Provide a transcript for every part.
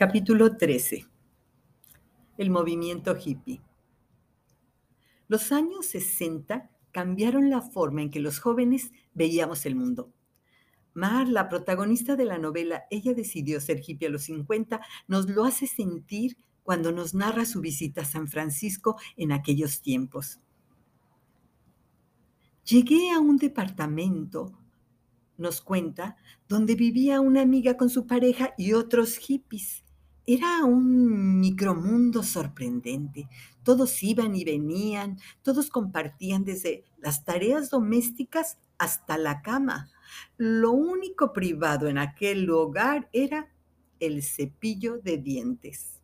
Capítulo 13. El movimiento hippie. Los años 60 cambiaron la forma en que los jóvenes veíamos el mundo. Mar, la protagonista de la novela Ella decidió ser hippie a los 50, nos lo hace sentir cuando nos narra su visita a San Francisco en aquellos tiempos. Llegué a un departamento, nos cuenta, donde vivía una amiga con su pareja y otros hippies. Era un micromundo sorprendente. Todos iban y venían, todos compartían desde las tareas domésticas hasta la cama. Lo único privado en aquel lugar era el cepillo de dientes.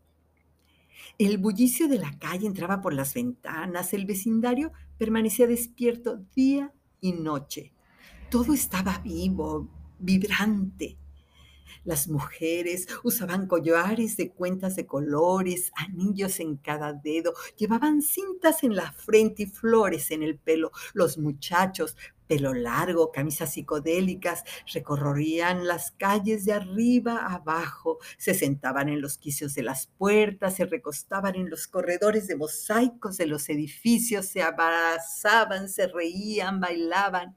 El bullicio de la calle entraba por las ventanas, el vecindario permanecía despierto día y noche. Todo estaba vivo, vibrante. Las mujeres usaban collares de cuentas de colores, anillos en cada dedo, llevaban cintas en la frente y flores en el pelo. Los muchachos, pelo largo, camisas psicodélicas, recorrían las calles de arriba a abajo, se sentaban en los quicios de las puertas, se recostaban en los corredores de mosaicos de los edificios, se abrazaban, se reían, bailaban.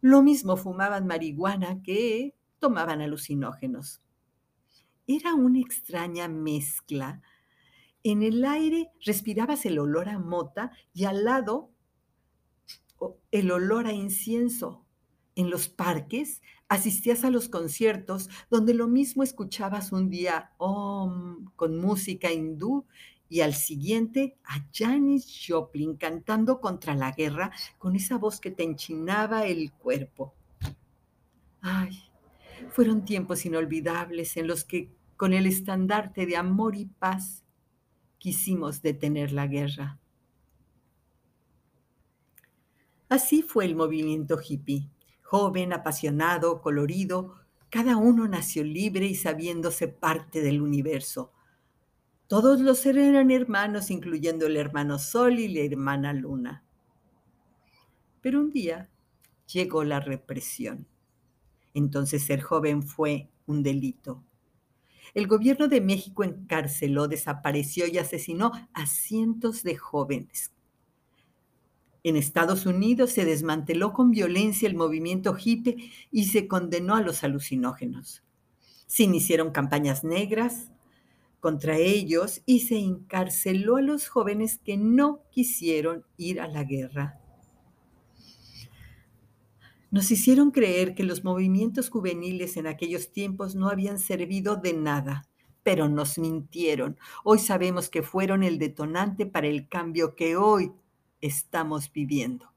Lo mismo fumaban marihuana que tomaban alucinógenos. Era una extraña mezcla. En el aire respirabas el olor a mota y al lado el olor a incienso. En los parques asistías a los conciertos donde lo mismo escuchabas un día con música hindú y al siguiente a Janis Joplin cantando contra la guerra con esa voz que te enchinaba el cuerpo. Ay, fueron tiempos inolvidables en los que, con el estandarte de amor y paz, quisimos detener la guerra. Así fue el movimiento hippie, joven, apasionado, colorido, cada uno nació libre y sabiéndose parte del universo. Todos los eran hermanos, incluyendo el hermano Sol y la hermana Luna. Pero un día llegó la represión. Entonces ser joven fue un delito. El gobierno de México encarceló, desapareció y asesinó a cientos de jóvenes. En Estados Unidos se desmanteló con violencia el movimiento hippie y se condenó a los alucinógenos. Se iniciaron campañas negras contra ellos y se encarceló a los jóvenes que no quisieron ir a la guerra. Nos hicieron creer que los movimientos juveniles en aquellos tiempos no habían servido de nada, pero nos mintieron. Hoy sabemos que fueron el detonante para el cambio que hoy estamos viviendo.